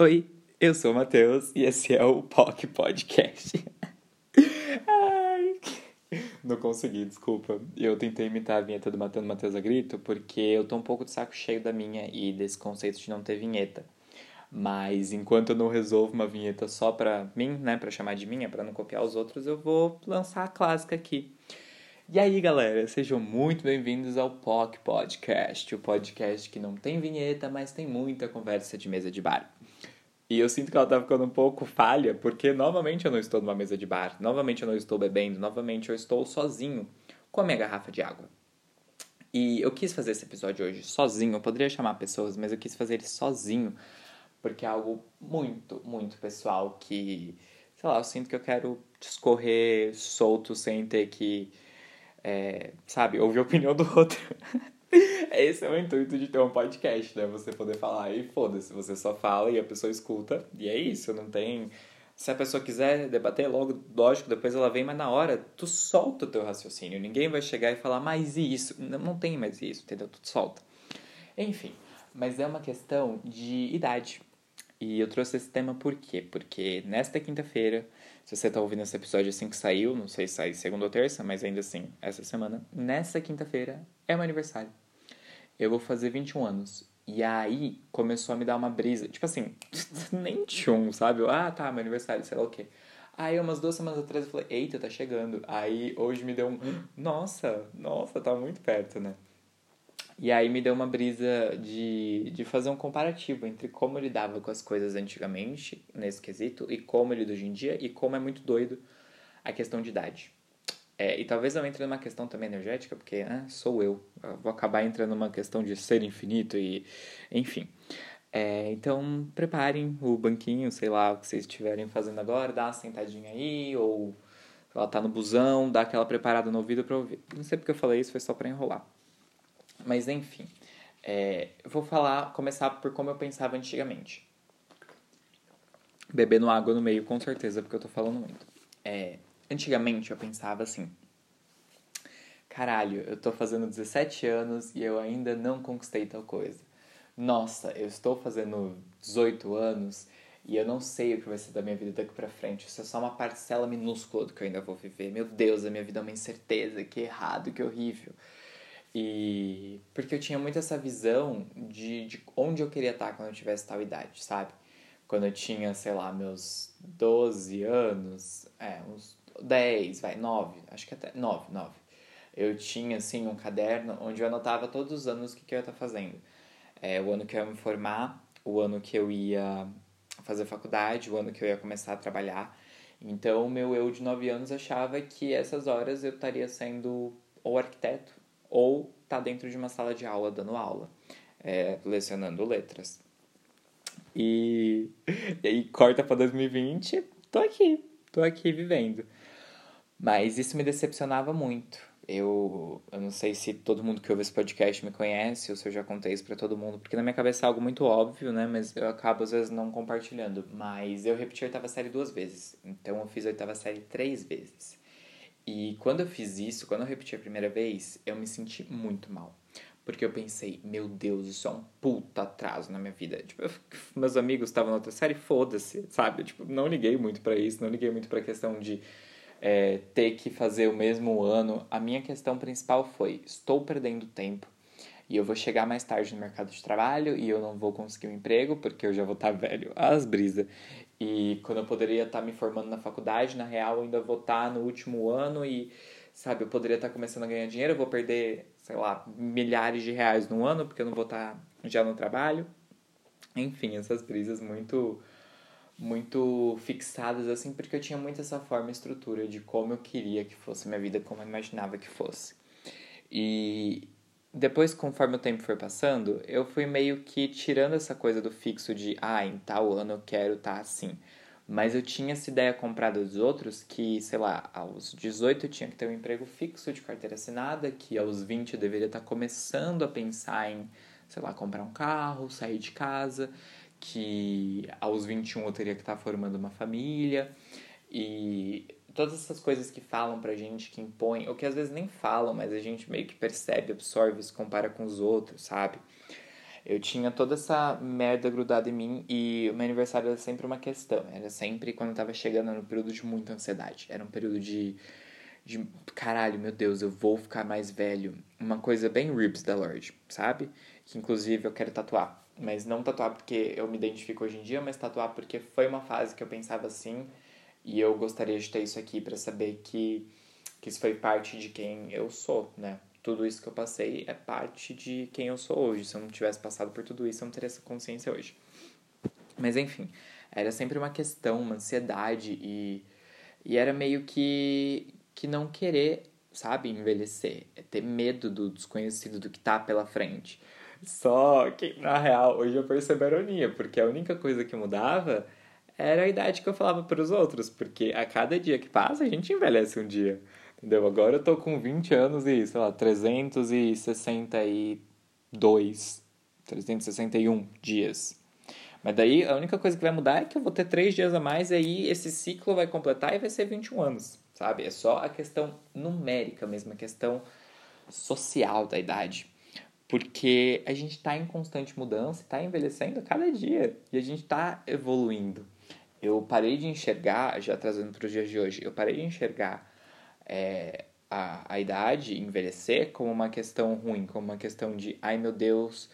Oi, eu sou o Matheus e esse é o POC Podcast. Ai, não consegui, desculpa. Eu tentei imitar a vinheta do Matando Matheus a Grito porque eu tô um pouco de saco cheio da minha e desse conceito de não ter vinheta. Mas enquanto eu não resolvo uma vinheta só pra mim, né, pra chamar de minha, pra não copiar os outros, eu vou lançar a clássica aqui. E aí, galera, sejam muito bem-vindos ao POC Podcast, o podcast que não tem vinheta, mas tem muita conversa de mesa de bar. E eu sinto que ela tá ficando um pouco falha, porque novamente eu não estou numa mesa de bar, novamente eu não estou bebendo, novamente eu estou sozinho com a minha garrafa de água. E eu quis fazer esse episódio hoje sozinho, eu poderia chamar pessoas, mas eu quis fazer ele sozinho, porque é algo muito, muito pessoal que, sei lá, eu sinto que eu quero discorrer solto sem ter que é, sabe, ouvir a opinião do outro. Esse é o intuito de ter um podcast, né? Você poder falar e foda-se, você só fala e a pessoa escuta, e é isso, não tem. Se a pessoa quiser debater, logo, lógico, depois ela vem, mas na hora tu solta o teu raciocínio. Ninguém vai chegar e falar, mais isso? Não, não tem mais isso, entendeu? Tu solta. Enfim, mas é uma questão de idade. E eu trouxe esse tema por quê? Porque nesta quinta-feira se você está ouvindo esse episódio assim que saiu, não sei se sai segunda ou terça, mas ainda assim, essa semana, nessa quinta-feira, é meu aniversário. Eu vou fazer 21 anos. E aí começou a me dar uma brisa. Tipo assim, nem tchum, sabe? Ah, tá, meu aniversário, sei lá o quê. Aí umas duas semanas atrás eu falei, eita, tá chegando. Aí hoje me deu um. Nossa, nossa, tá muito perto, né? E aí me deu uma brisa de, de fazer um comparativo entre como ele dava com as coisas antigamente, nesse quesito, e como ele hoje em dia, e como é muito doido a questão de idade. É, e talvez eu entre numa questão também energética, porque ah, sou eu. eu. Vou acabar entrando numa questão de ser infinito e. Enfim. É, então, preparem o banquinho, sei lá, o que vocês estiverem fazendo agora, dá uma sentadinha aí, ou ela tá no busão, dá aquela preparada no ouvido pra ouvir. Não sei porque eu falei isso, foi só pra enrolar. Mas enfim, é, eu vou falar, começar por como eu pensava antigamente. Bebendo água no meio, com certeza, porque eu tô falando muito. É, antigamente eu pensava assim: caralho, eu tô fazendo 17 anos e eu ainda não conquistei tal coisa. Nossa, eu estou fazendo 18 anos e eu não sei o que vai ser da minha vida daqui pra frente. Isso é só uma parcela minúscula do que eu ainda vou viver. Meu Deus, a minha vida é uma incerteza, que errado, que horrível. E porque eu tinha muito essa visão de, de onde eu queria estar quando eu tivesse tal idade, sabe? Quando eu tinha, sei lá, meus 12 anos, é, uns 10, vai, 9, acho que até 9, 9. Eu tinha, assim, um caderno onde eu anotava todos os anos o que, que eu ia estar fazendo. É, o ano que eu ia me formar, o ano que eu ia fazer faculdade, o ano que eu ia começar a trabalhar. Então, o meu eu de 9 anos achava que essas horas eu estaria sendo ou arquiteto ou tá dentro de uma sala de aula dando aula, é, lecionando letras. E, e aí corta para 2020, tô aqui, tô aqui vivendo. Mas isso me decepcionava muito. Eu, eu não sei se todo mundo que ouve esse podcast me conhece ou se eu já contei isso para todo mundo, porque na minha cabeça é algo muito óbvio, né? Mas eu acabo às vezes não compartilhando. Mas eu repeti a oitava série duas vezes, então eu fiz a oitava série três vezes. E quando eu fiz isso, quando eu repeti a primeira vez, eu me senti muito mal. Porque eu pensei, meu Deus, isso é um puta atraso na minha vida. Tipo, eu, meus amigos estavam na outra série, foda-se, sabe? tipo, não liguei muito para isso, não liguei muito pra questão de é, ter que fazer o mesmo ano. A minha questão principal foi, estou perdendo tempo e eu vou chegar mais tarde no mercado de trabalho e eu não vou conseguir um emprego porque eu já vou estar velho. As brisas. E quando eu poderia estar me formando na faculdade, na real, eu ainda vou estar no último ano e, sabe, eu poderia estar começando a ganhar dinheiro, eu vou perder, sei lá, milhares de reais no ano porque eu não vou estar já no trabalho. Enfim, essas brisas muito muito fixadas assim, porque eu tinha muito essa forma e estrutura de como eu queria que fosse minha vida, como eu imaginava que fosse. E depois, conforme o tempo foi passando, eu fui meio que tirando essa coisa do fixo de, ah, em tal ano eu quero estar tá assim. Mas eu tinha essa ideia comprada dos outros que, sei lá, aos 18 eu tinha que ter um emprego fixo de carteira assinada, que aos 20 eu deveria estar tá começando a pensar em, sei lá, comprar um carro, sair de casa, que aos 21 eu teria que estar tá formando uma família. E todas essas coisas que falam pra gente, que impõem, ou que às vezes nem falam, mas a gente meio que percebe, absorve, se compara com os outros, sabe? Eu tinha toda essa merda grudada em mim e o meu aniversário era sempre uma questão. Era sempre quando eu tava chegando no período de muita ansiedade. Era um período de, de caralho, meu Deus, eu vou ficar mais velho. Uma coisa bem ribs da Lorde, sabe? Que inclusive eu quero tatuar. Mas não tatuar porque eu me identifico hoje em dia, mas tatuar porque foi uma fase que eu pensava assim. E eu gostaria de ter isso aqui para saber que, que isso foi parte de quem eu sou, né? tudo isso que eu passei é parte de quem eu sou hoje. Se eu não tivesse passado por tudo isso, eu não teria essa consciência hoje. Mas enfim, era sempre uma questão, uma ansiedade e, e era meio que, que não querer, sabe, envelhecer. É ter medo do desconhecido, do que tá pela frente. Só que, na real, hoje eu percebo a ironia, porque a única coisa que mudava era a idade que eu falava para os outros, porque a cada dia que passa a gente envelhece um dia. Entendeu? Agora eu tô com 20 anos e, sei lá, 362, 361 dias. Mas daí a única coisa que vai mudar é que eu vou ter 3 dias a mais e aí esse ciclo vai completar e vai ser 21 anos, sabe? É só a questão numérica mesmo, a questão social da idade. Porque a gente está em constante mudança, está envelhecendo a cada dia e a gente está evoluindo. Eu parei de enxergar, já trazendo para os dias de hoje, eu parei de enxergar é, a, a idade, envelhecer, como uma questão ruim, como uma questão de, ai meu Deus,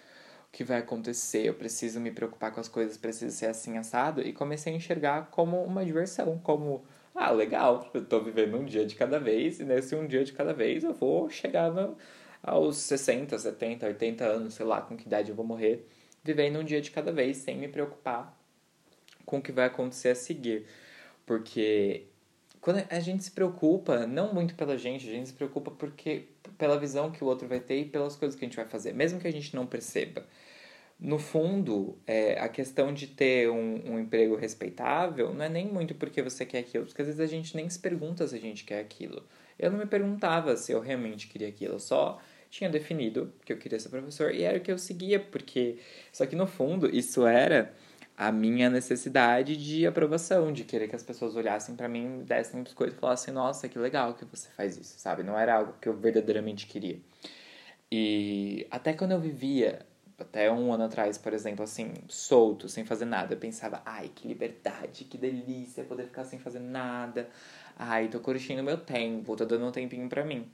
o que vai acontecer? Eu preciso me preocupar com as coisas, preciso ser assim assado. E comecei a enxergar como uma diversão, como, ah, legal, eu tô vivendo um dia de cada vez, e nesse um dia de cada vez eu vou chegar no, aos 60, 70, 80 anos, sei lá com que idade eu vou morrer, vivendo um dia de cada vez, sem me preocupar com o que vai acontecer a seguir. Porque quando a gente se preocupa, não muito pela gente, a gente se preocupa porque pela visão que o outro vai ter e pelas coisas que a gente vai fazer, mesmo que a gente não perceba. No fundo, é, a questão de ter um, um emprego respeitável não é nem muito porque você quer aquilo, porque às vezes a gente nem se pergunta se a gente quer aquilo. Eu não me perguntava se eu realmente queria aquilo, só tinha definido que eu queria ser professor e era o que eu seguia, porque. Só que no fundo, isso era a minha necessidade de aprovação, de querer que as pessoas olhassem para mim, dessem biscoito e falassem: "Nossa, que legal que você faz isso", sabe? Não era algo que eu verdadeiramente queria. E até quando eu vivia, até um ano atrás, por exemplo, assim, solto, sem fazer nada, eu pensava: "Ai, que liberdade, que delícia poder ficar sem fazer nada. Ai, tô curtindo meu tempo, tô dando um tempinho para mim".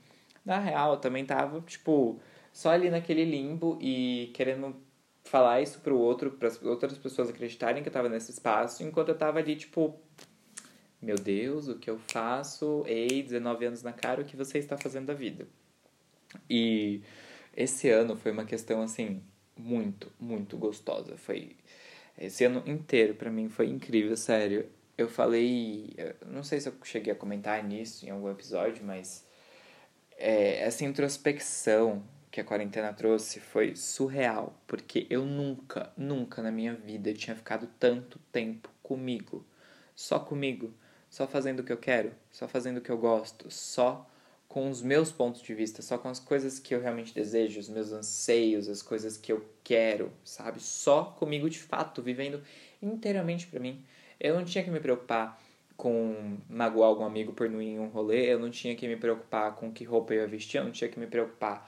Na real, eu também tava, tipo, só ali naquele limbo e querendo falar isso pro outro, para as outras pessoas acreditarem que eu tava nesse espaço, enquanto eu tava ali, tipo, meu Deus, o que eu faço? Ei, 19 anos na cara, o que você está fazendo da vida? E esse ano foi uma questão, assim, muito, muito gostosa. Foi. Esse ano inteiro, para mim, foi incrível, sério. Eu falei. Não sei se eu cheguei a comentar nisso em algum episódio, mas. É, essa introspecção que a quarentena trouxe foi surreal, porque eu nunca, nunca na minha vida tinha ficado tanto tempo comigo, só comigo, só fazendo o que eu quero, só fazendo o que eu gosto, só com os meus pontos de vista, só com as coisas que eu realmente desejo, os meus anseios, as coisas que eu quero, sabe? Só comigo de fato, vivendo inteiramente para mim. Eu não tinha que me preocupar com magoar algum amigo por não ir em um rolê, eu não tinha que me preocupar com que roupa eu ia vestir, eu não tinha que me preocupar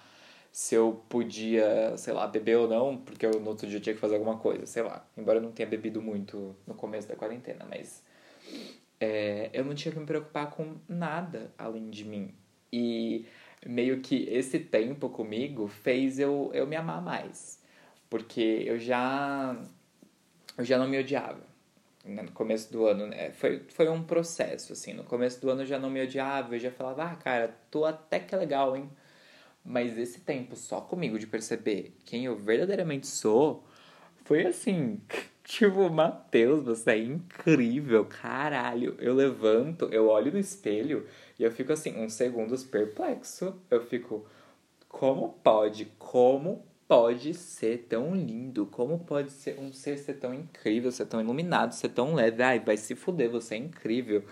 se eu podia, sei lá, beber ou não, porque eu no outro dia tinha que fazer alguma coisa, sei lá. Embora eu não tenha bebido muito no começo da quarentena, mas é, eu não tinha que me preocupar com nada além de mim. E meio que esse tempo comigo fez eu, eu me amar mais. Porque eu já, eu já não me odiava no começo do ano, né? Foi, foi um processo, assim. No começo do ano eu já não me odiava, eu já falava, ah, cara, tô até que legal, hein? Mas esse tempo só comigo de perceber quem eu verdadeiramente sou foi assim. Tipo, Matheus, você é incrível, caralho. Eu levanto, eu olho no espelho e eu fico assim, uns segundos perplexo. Eu fico, como pode? Como pode ser tão lindo? Como pode ser um ser ser tão incrível, ser tão iluminado, ser tão leve? Ai, vai se fuder, você é incrível.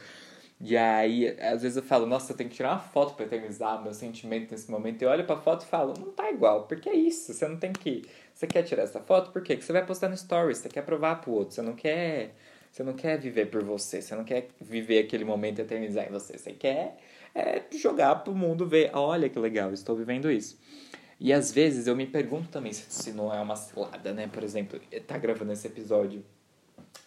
E aí, às vezes eu falo, nossa, eu tenho que tirar uma foto para eternizar meu sentimento nesse momento. Eu olho pra foto e falo, não tá igual, porque é isso, você não tem que. Você quer tirar essa foto? Por quê? Porque você vai postar no stories, você quer provar pro outro, você não quer. Você não quer viver por você, você não quer viver aquele momento e eternizar em você. Você quer é, jogar pro mundo ver, olha que legal, estou vivendo isso. E às vezes eu me pergunto também se, se não é uma cilada, né? Por exemplo, tá gravando esse episódio.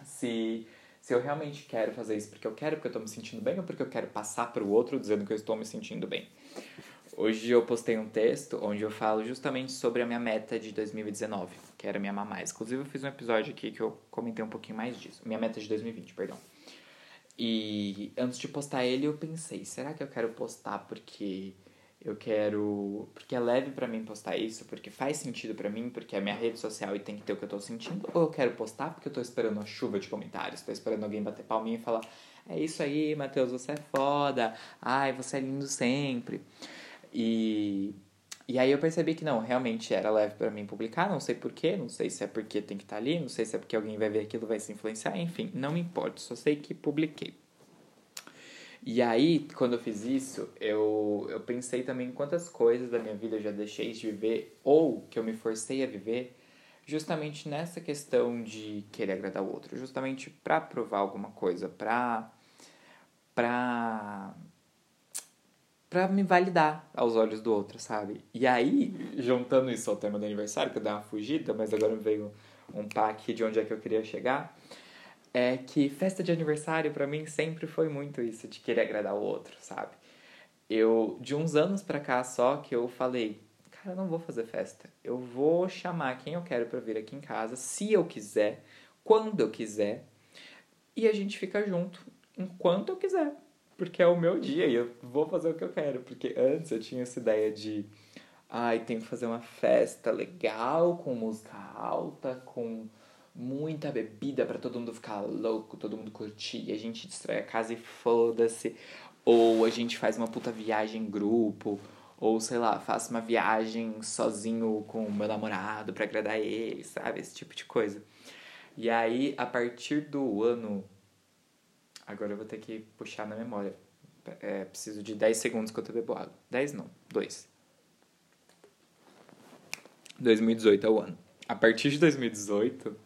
Se, se eu realmente quero fazer isso porque eu quero, porque eu tô me sentindo bem, ou porque eu quero passar pro outro dizendo que eu estou me sentindo bem. Hoje eu postei um texto onde eu falo justamente sobre a minha meta de 2019, que era minha mamãe. Inclusive eu fiz um episódio aqui que eu comentei um pouquinho mais disso. Minha meta de 2020, perdão. E antes de postar ele, eu pensei, será que eu quero postar porque eu quero, porque é leve para mim postar isso, porque faz sentido para mim, porque é minha rede social e tem que ter o que eu tô sentindo, ou eu quero postar porque eu tô esperando uma chuva de comentários, tô esperando alguém bater palminha e falar: "É isso aí, Matheus, você é foda. Ai, você é lindo sempre". E, e aí eu percebi que não, realmente era leve para mim publicar, não sei porquê, não sei se é porque tem que estar tá ali, não sei se é porque alguém vai ver aquilo vai se influenciar, enfim, não me importa, só sei que publiquei. E aí, quando eu fiz isso, eu, eu pensei também quantas coisas da minha vida eu já deixei de viver ou que eu me forcei a viver justamente nessa questão de querer agradar o outro, justamente para provar alguma coisa, para para para me validar aos olhos do outro, sabe? E aí, juntando isso ao tema do aniversário, que eu dei uma fugida, mas agora veio um aqui de onde é que eu queria chegar, é que festa de aniversário para mim sempre foi muito isso, de querer agradar o outro, sabe? Eu, de uns anos pra cá só, que eu falei, cara, eu não vou fazer festa. Eu vou chamar quem eu quero para vir aqui em casa, se eu quiser, quando eu quiser, e a gente fica junto enquanto eu quiser porque é o meu dia e eu vou fazer o que eu quero. Porque antes eu tinha essa ideia de, ai, tem que fazer uma festa legal, com música alta, com muita bebida para todo mundo ficar louco, todo mundo curtir, a gente destrói a casa e foda-se. Ou a gente faz uma puta viagem em grupo, ou sei lá, faço uma viagem sozinho com o meu namorado para agradar ele, sabe? Esse tipo de coisa. E aí, a partir do ano Agora eu vou ter que puxar na memória. É, preciso de 10 segundos que eu tô bebo água. 10 não, 2. 2018 é o ano. A partir de 2018,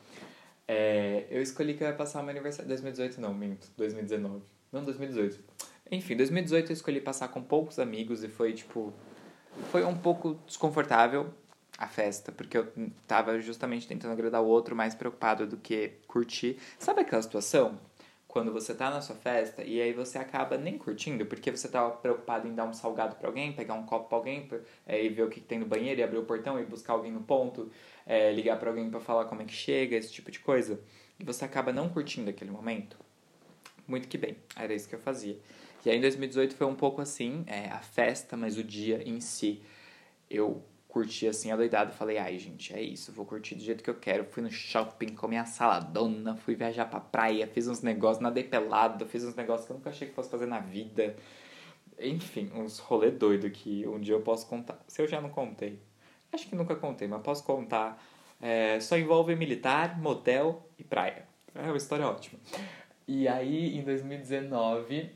é, eu escolhi que eu ia passar meu aniversário. 2018 não, minto. 2019. Não, 2018. Enfim, 2018 eu escolhi passar com poucos amigos e foi tipo. Foi um pouco desconfortável a festa, porque eu tava justamente tentando agradar o outro, mais preocupado do que curtir. Sabe aquela situação quando você tá na sua festa e aí você acaba nem curtindo, porque você tá preocupado em dar um salgado para alguém, pegar um copo para alguém é, e ver o que, que, tem no banheiro e abrir o portão e buscar alguém no ponto, é, ligar para alguém para falar como é que chega, esse tipo de coisa. E você acaba não curtindo aquele momento. Muito que bem, era isso que eu fazia. E aí em 2018 foi um pouco assim, é, a festa, mas o dia em si. Eu curti assim, adoidado. Falei, ai, gente, é isso, vou curtir do jeito que eu quero. Fui no shopping, comi a saladona, fui viajar pra praia, fiz uns negócios, nadei pelado, fiz uns negócios que eu nunca achei que fosse fazer na vida. Enfim, uns rolê doido que um dia eu posso contar. Se eu já não contei, acho que nunca contei, mas posso contar. É, só envolve militar, motel e praia. É uma história ótima. E aí, em 2019,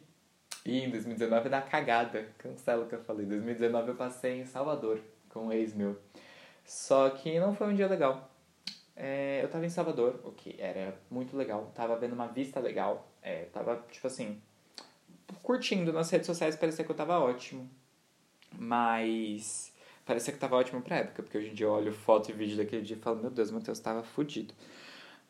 e em 2019 é da cagada, cancela o que eu falei. Em 2019 eu passei em Salvador com um ex meu. Só que não foi um dia legal. É, eu tava em Salvador, o que era muito legal. Tava vendo uma vista legal. É, tava, tipo assim, curtindo nas redes sociais, parecia que eu tava ótimo. Mas parecia que tava ótimo pra época, porque hoje em dia eu olho foto e vídeo daquele dia e falo, meu Deus, Matheus tava fudido.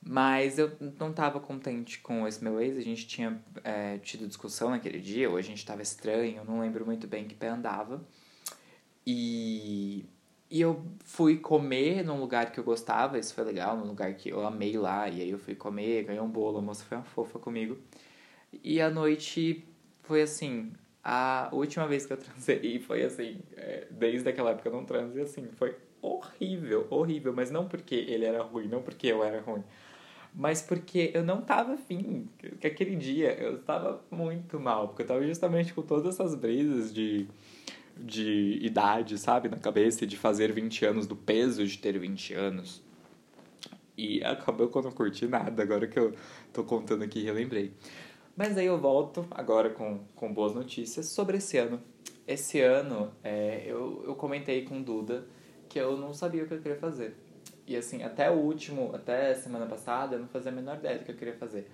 Mas eu não tava contente com esse meu ex, a gente tinha é, tido discussão naquele dia, ou a gente tava estranho, não lembro muito bem que pé andava. E, e eu fui comer num lugar que eu gostava, isso foi legal, num lugar que eu amei lá. E aí eu fui comer, ganhei um bolo, a moça foi uma fofa comigo. E a noite foi assim, a última vez que eu transei foi assim, é, desde aquela época eu não transei assim, foi horrível, horrível, mas não porque ele era ruim, não porque eu era ruim, mas porque eu não tava afim, que aquele dia eu estava muito mal, porque eu tava justamente com todas essas brisas de de idade, sabe, na cabeça, de fazer 20 anos, do peso de ter 20 anos. E acabou que eu não curti nada, agora que eu tô contando aqui, relembrei. Mas aí eu volto agora com, com boas notícias sobre esse ano. Esse ano, é, eu, eu comentei com Duda que eu não sabia o que eu queria fazer. E assim, até o último, até semana passada, eu não fazia a menor ideia do que eu queria fazer.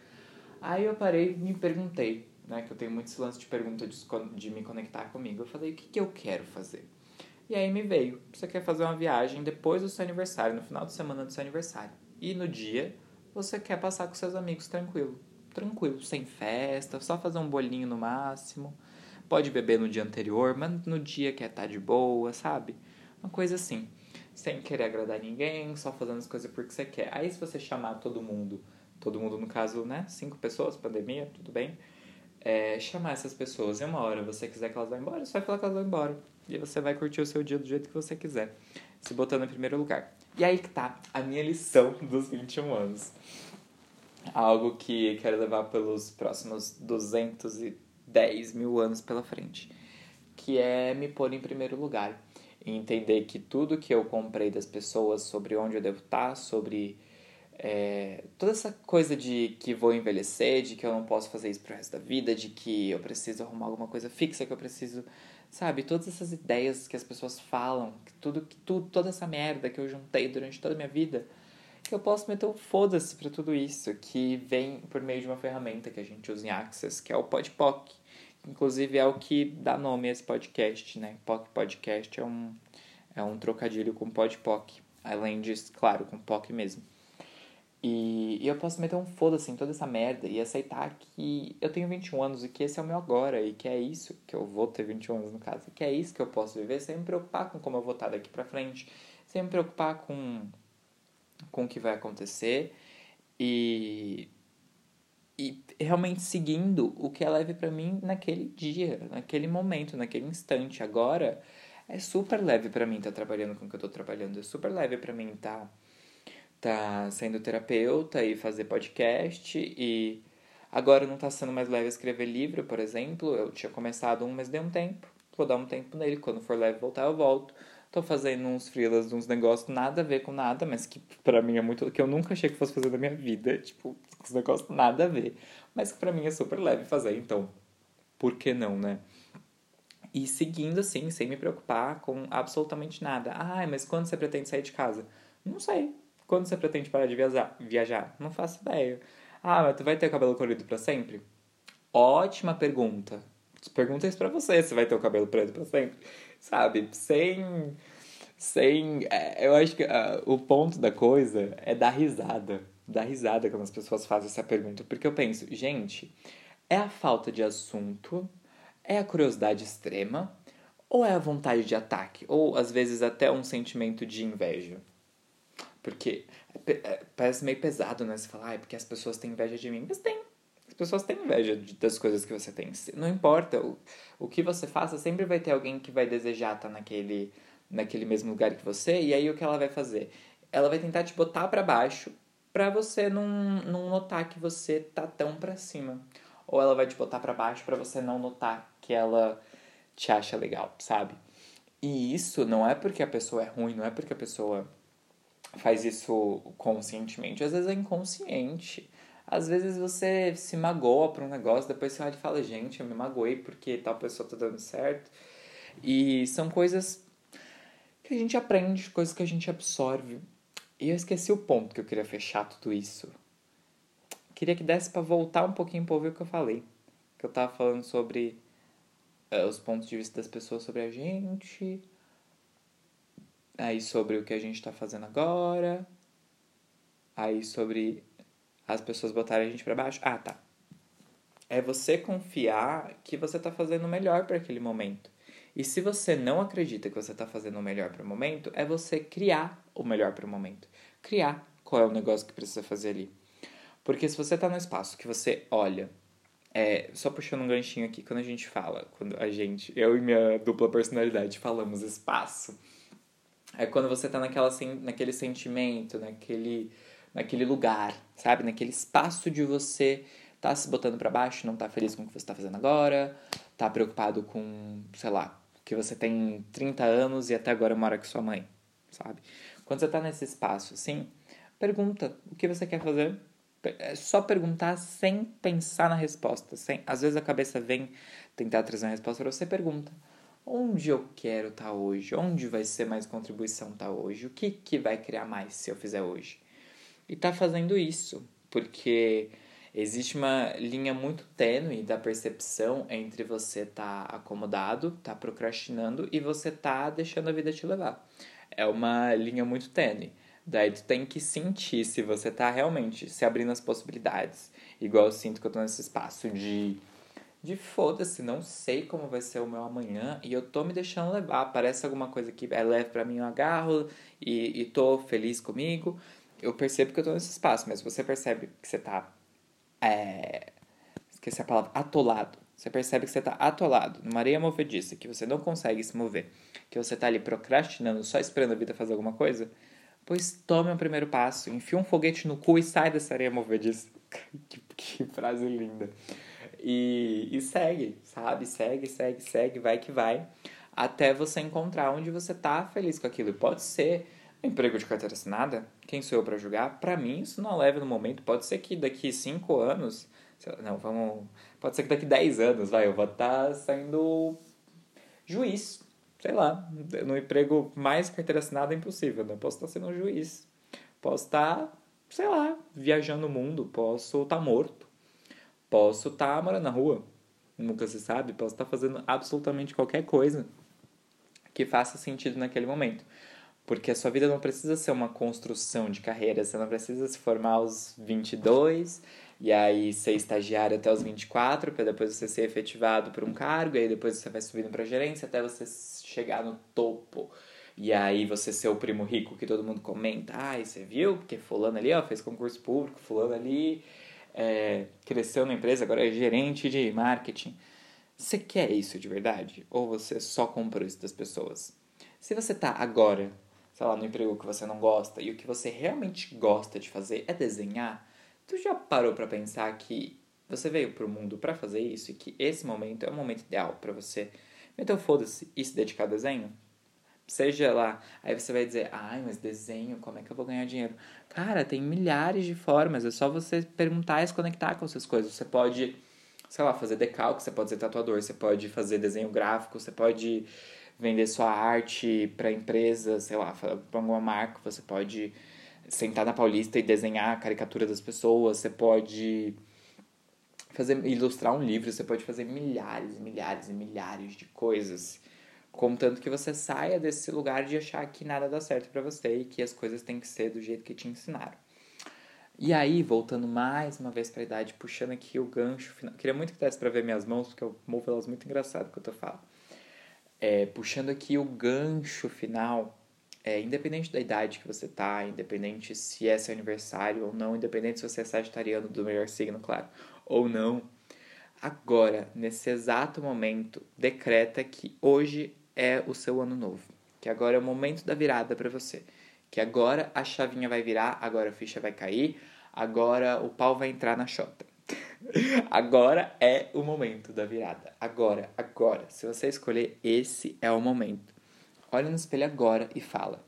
Aí eu parei e me perguntei, né? Que eu tenho muitos lances de pergunta de, de me conectar comigo. Eu falei, o que, que eu quero fazer? E aí me veio, você quer fazer uma viagem depois do seu aniversário, no final de semana do seu aniversário. E no dia, você quer passar com seus amigos tranquilo. Tranquilo, sem festa, só fazer um bolinho no máximo. Pode beber no dia anterior, mas no dia quer estar tá de boa, sabe? Uma coisa assim. Sem querer agradar ninguém, só fazendo as coisas porque você quer. Aí se você chamar todo mundo, todo mundo no caso, né? Cinco pessoas, pandemia, tudo bem. É, chamar essas pessoas e uma hora você quiser que elas vão embora, você vai falar que elas vão embora. E você vai curtir o seu dia do jeito que você quiser. Se botando em primeiro lugar. E aí que tá a minha lição dos 21 anos. Algo que quero levar pelos próximos 210 mil anos pela frente. Que é me pôr em primeiro lugar. E entender que tudo que eu comprei das pessoas sobre onde eu devo estar, sobre é, toda essa coisa de que vou envelhecer, de que eu não posso fazer isso pro resto da vida, de que eu preciso arrumar alguma coisa fixa, que eu preciso Sabe, todas essas ideias que as pessoas falam, que tudo, que tudo, toda essa merda que eu juntei durante toda a minha vida, que eu posso meter um foda-se pra tudo isso, que vem por meio de uma ferramenta que a gente usa em Access, que é o Podpoc. Inclusive é o que dá nome a esse podcast, né? Poc Podcast é um, é um trocadilho com Podpoc. Além disso, claro, com POC mesmo. E, eu posso meter um foda-se em toda essa merda e aceitar que eu tenho 21 anos e que esse é o meu agora e que é isso, que eu vou ter 21 anos no caso, que é isso que eu posso viver sem me preocupar com como eu vou estar daqui pra frente, sem me preocupar com, com o que vai acontecer e, e realmente seguindo o que é leve para mim naquele dia, naquele momento, naquele instante. Agora é super leve para mim estar tá trabalhando com o que eu tô trabalhando, é super leve para mim estar. Tá tá sendo terapeuta e fazer podcast e agora não tá sendo mais leve escrever livro, por exemplo. Eu tinha começado um, mas deu um tempo. Vou dar um tempo nele. Quando for leve voltar, eu volto. Tô fazendo uns freelas, uns negócios nada a ver com nada, mas que pra mim é muito. que eu nunca achei que fosse fazer na minha vida. Tipo, uns negócios nada a ver. Mas que pra mim é super leve fazer, então. Por que não, né? E seguindo assim, sem me preocupar com absolutamente nada. Ah, mas quando você pretende sair de casa? Não sei. Quando você pretende parar de viajar? viajar? Não faço ideia. Ah, mas tu vai ter o cabelo colorido para sempre? Ótima pergunta. Pergunta isso pra você, se vai ter o cabelo preto pra sempre. Sabe? Sem. Sem. É, eu acho que uh, o ponto da coisa é dar risada. Dar risada quando as pessoas fazem essa pergunta. Porque eu penso, gente, é a falta de assunto? É a curiosidade extrema? Ou é a vontade de ataque? Ou às vezes até um sentimento de inveja? Porque é, parece meio pesado, né? Você falar, ah, é porque as pessoas têm inveja de mim. Mas tem. As pessoas têm inveja de, das coisas que você tem. Não importa o, o que você faça, sempre vai ter alguém que vai desejar estar naquele, naquele mesmo lugar que você. E aí o que ela vai fazer? Ela vai tentar te botar para baixo para você não, não notar que você tá tão para cima. Ou ela vai te botar para baixo para você não notar que ela te acha legal, sabe? E isso não é porque a pessoa é ruim, não é porque a pessoa faz isso conscientemente, às vezes é inconsciente. Às vezes você se magoa por um negócio, depois você olha e fala, gente, eu me magoei porque tal pessoa tá dando certo. E são coisas que a gente aprende, coisas que a gente absorve. E eu esqueci o ponto que eu queria fechar tudo isso. Queria que desse para voltar um pouquinho para ouvir o que eu falei. Que eu tava falando sobre uh, os pontos de vista das pessoas sobre a gente, aí sobre o que a gente está fazendo agora, aí sobre as pessoas botarem a gente para baixo. Ah, tá. É você confiar que você está fazendo o melhor para aquele momento. E se você não acredita que você está fazendo o melhor para o momento, é você criar o melhor para o momento. Criar qual é o negócio que precisa fazer ali. Porque se você está no espaço que você olha, é, só puxando um ganchinho aqui, quando a gente fala, quando a gente, eu e minha dupla personalidade falamos espaço, é quando você tá naquela, naquele sentimento, naquele, naquele lugar, sabe? Naquele espaço de você tá se botando para baixo, não tá feliz com o que você tá fazendo agora, tá preocupado com, sei lá, que você tem 30 anos e até agora mora com sua mãe, sabe? Quando você tá nesse espaço, assim, pergunta o que você quer fazer. É só perguntar sem pensar na resposta. Sem, às vezes a cabeça vem tentar trazer uma resposta para você, pergunta onde eu quero estar tá hoje, onde vai ser mais contribuição estar tá hoje, o que, que vai criar mais se eu fizer hoje. E tá fazendo isso, porque Existe uma linha muito tênue da percepção entre você tá acomodado, tá procrastinando e você tá deixando a vida te levar. É uma linha muito tênue. Daí tu tem que sentir se você tá realmente se abrindo as possibilidades. Igual eu sinto que eu tô nesse espaço de de foda-se, não sei como vai ser o meu amanhã e eu tô me deixando levar. Parece alguma coisa que é leve para mim, eu agarro e, e tô feliz comigo. Eu percebo que eu tô nesse espaço, mas você percebe que você tá. É, esqueci a palavra, atolado. Você percebe que você tá atolado numa areia movediça, que você não consegue se mover, que você tá ali procrastinando, só esperando a vida fazer alguma coisa. Pois tome o primeiro passo, enfia um foguete no cu e sai dessa areia movediça. que, que frase linda. E, e segue, sabe? Segue, segue, segue, vai que vai. Até você encontrar onde você tá feliz com aquilo. E pode ser emprego de carteira assinada. Quem sou eu para julgar? Para mim, isso não leva no momento. Pode ser que daqui cinco anos. Não, vamos. Pode ser que daqui 10 anos, vai, eu vou estar tá saindo juiz. Sei lá, no emprego mais carteira assinada é impossível, né? Posso estar tá sendo um juiz. Posso estar, tá, sei lá, viajando o mundo. Posso estar morto. Posso estar tá morando na rua, nunca se sabe. Posso estar tá fazendo absolutamente qualquer coisa que faça sentido naquele momento. Porque a sua vida não precisa ser uma construção de carreira, você não precisa se formar aos 22 e aí ser estagiário até os 24 para depois você ser efetivado por um cargo, e aí depois você vai subindo para gerência até você chegar no topo. E aí você ser o primo rico que todo mundo comenta, ai, ah, você viu? Porque fulano ali, ó, fez concurso público, fulano ali é, cresceu na empresa, agora é gerente de marketing. Você quer isso de verdade? Ou você só comprou isso das pessoas? Se você tá agora, sei lá, no emprego que você não gosta e o que você realmente gosta de fazer é desenhar, tu já parou para pensar que você veio pro mundo para fazer isso e que esse momento é o momento ideal para você meter o foda-se e se dedicar ao desenho? Seja lá, aí você vai dizer, ai, mas desenho, como é que eu vou ganhar dinheiro? Cara, tem milhares de formas, é só você perguntar e se conectar com essas coisas. Você pode, sei lá, fazer decalque, você pode ser tatuador, você pode fazer desenho gráfico, você pode vender sua arte para empresas, sei lá, para alguma marca, você pode sentar na Paulista e desenhar a caricatura das pessoas, você pode fazer ilustrar um livro, você pode fazer milhares milhares e milhares de coisas Contanto que você saia desse lugar de achar que nada dá certo para você e que as coisas têm que ser do jeito que te ensinaram. E aí, voltando mais uma vez para a idade, puxando aqui o gancho final. Queria muito que desse para ver minhas mãos, porque eu movo elas muito engraçado que eu falando. É, puxando aqui o gancho final, é, independente da idade que você tá, independente se é seu aniversário ou não, independente se você é sagitariano do melhor signo, claro, ou não, agora, nesse exato momento, decreta que hoje é o seu ano novo. Que agora é o momento da virada para você. Que agora a chavinha vai virar, agora a ficha vai cair, agora o pau vai entrar na chota. agora é o momento da virada. Agora, agora. Se você escolher, esse é o momento. Olha no espelho agora e fala: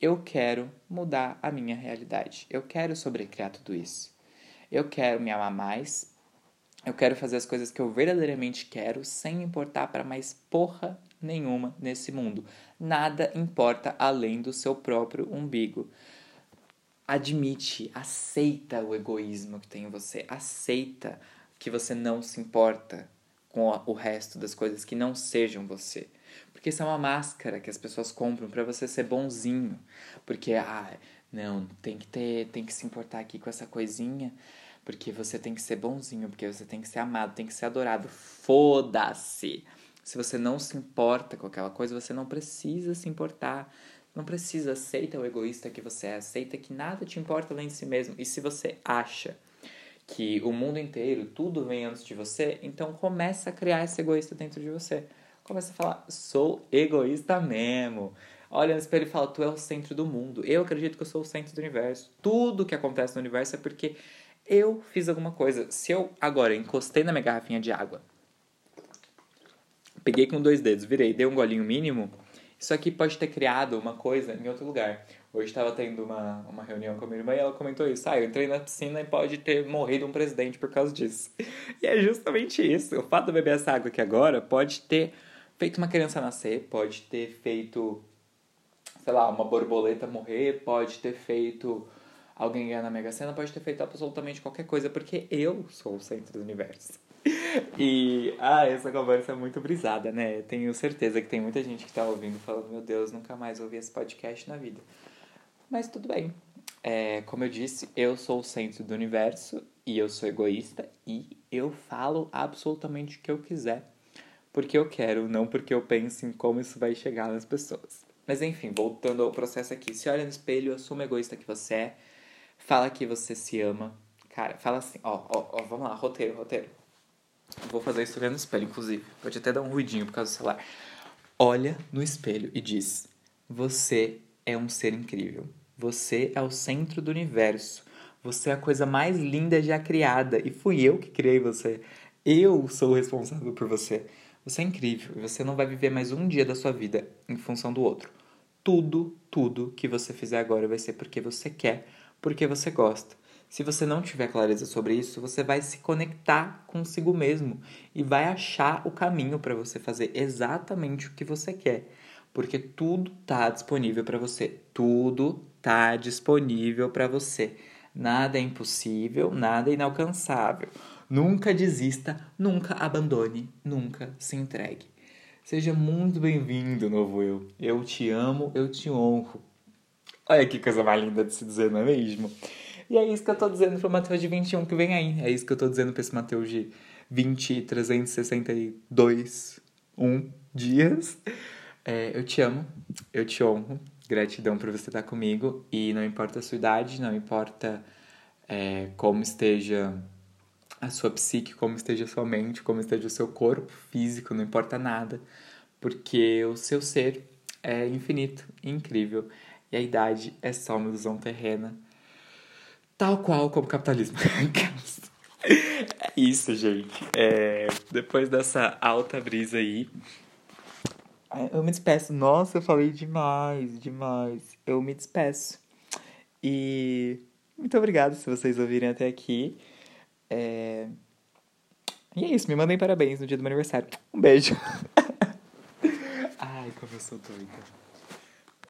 Eu quero mudar a minha realidade. Eu quero sobrecriar tudo isso. Eu quero me amar mais. Eu quero fazer as coisas que eu verdadeiramente quero sem importar para mais porra nenhuma nesse mundo. Nada importa além do seu próprio umbigo. Admite, aceita o egoísmo que tem em você, aceita que você não se importa com o resto das coisas que não sejam você. Porque isso é uma máscara que as pessoas compram para você ser bonzinho. Porque, ah, não, tem que ter, tem que se importar aqui com essa coisinha, porque você tem que ser bonzinho, porque você tem que ser amado, tem que ser adorado. Foda-se! Se você não se importa com aquela coisa, você não precisa se importar. Não precisa, aceita o egoísta que você é, aceita que nada te importa além de si mesmo. E se você acha que o mundo inteiro, tudo vem antes de você, então começa a criar esse egoísta dentro de você. Começa a falar, sou egoísta mesmo. Olha no espelho e fala, tu é o centro do mundo. Eu acredito que eu sou o centro do universo. Tudo que acontece no universo é porque eu fiz alguma coisa. Se eu agora encostei na minha garrafinha de água peguei com dois dedos, virei, dei um golinho mínimo, isso aqui pode ter criado uma coisa em outro lugar. Hoje estava tendo uma, uma reunião com a minha irmã e ela comentou isso. Ah, eu entrei na piscina e pode ter morrido um presidente por causa disso. E é justamente isso. O fato de beber essa água aqui agora pode ter feito uma criança nascer, pode ter feito, sei lá, uma borboleta morrer, pode ter feito alguém ganhar na Mega Sena, pode ter feito absolutamente qualquer coisa, porque eu sou o centro do universo. E, ah, essa conversa é muito brisada, né? Tenho certeza que tem muita gente que tá ouvindo falando, meu Deus, nunca mais ouvi esse podcast na vida. Mas tudo bem. É, como eu disse, eu sou o centro do universo e eu sou egoísta e eu falo absolutamente o que eu quiser porque eu quero, não porque eu penso em como isso vai chegar nas pessoas. Mas enfim, voltando ao processo aqui. Se olha no espelho, assume egoísta que você é. Fala que você se ama. Cara, fala assim, ó, ó, ó, vamos lá, roteiro, roteiro. Vou fazer isso olhando no espelho, inclusive. Pode até dar um ruidinho por causa do celular. Olha no espelho e diz: Você é um ser incrível. Você é o centro do universo. Você é a coisa mais linda já criada. E fui eu que criei você. Eu sou o responsável por você. Você é incrível você não vai viver mais um dia da sua vida em função do outro. Tudo, tudo que você fizer agora vai ser porque você quer, porque você gosta. Se você não tiver clareza sobre isso, você vai se conectar consigo mesmo e vai achar o caminho para você fazer exatamente o que você quer, porque tudo está disponível para você. Tudo está disponível para você. Nada é impossível, nada é inalcançável. Nunca desista, nunca abandone, nunca se entregue. Seja muito bem-vindo, novo eu. Eu te amo, eu te honro. Olha que coisa mais linda de se dizer, não é mesmo? E é isso que eu tô dizendo pro Mateus de 21 que vem aí. É isso que eu tô dizendo pra esse Mateus de 20, 362, 1 dias. É, eu te amo, eu te honro. Gratidão por você estar comigo. E não importa a sua idade, não importa é, como esteja a sua psique, como esteja a sua mente, como esteja o seu corpo físico, não importa nada, porque o seu ser é infinito, incrível, e a idade é só uma ilusão terrena, tal qual como o capitalismo. é isso, gente. É, depois dessa alta brisa aí, eu me despeço. Nossa, eu falei demais, demais. Eu me despeço. E muito obrigado se vocês ouvirem até aqui. É... E é isso, me mandem parabéns no dia do meu aniversário. Um beijo. Ai, como eu sou doida.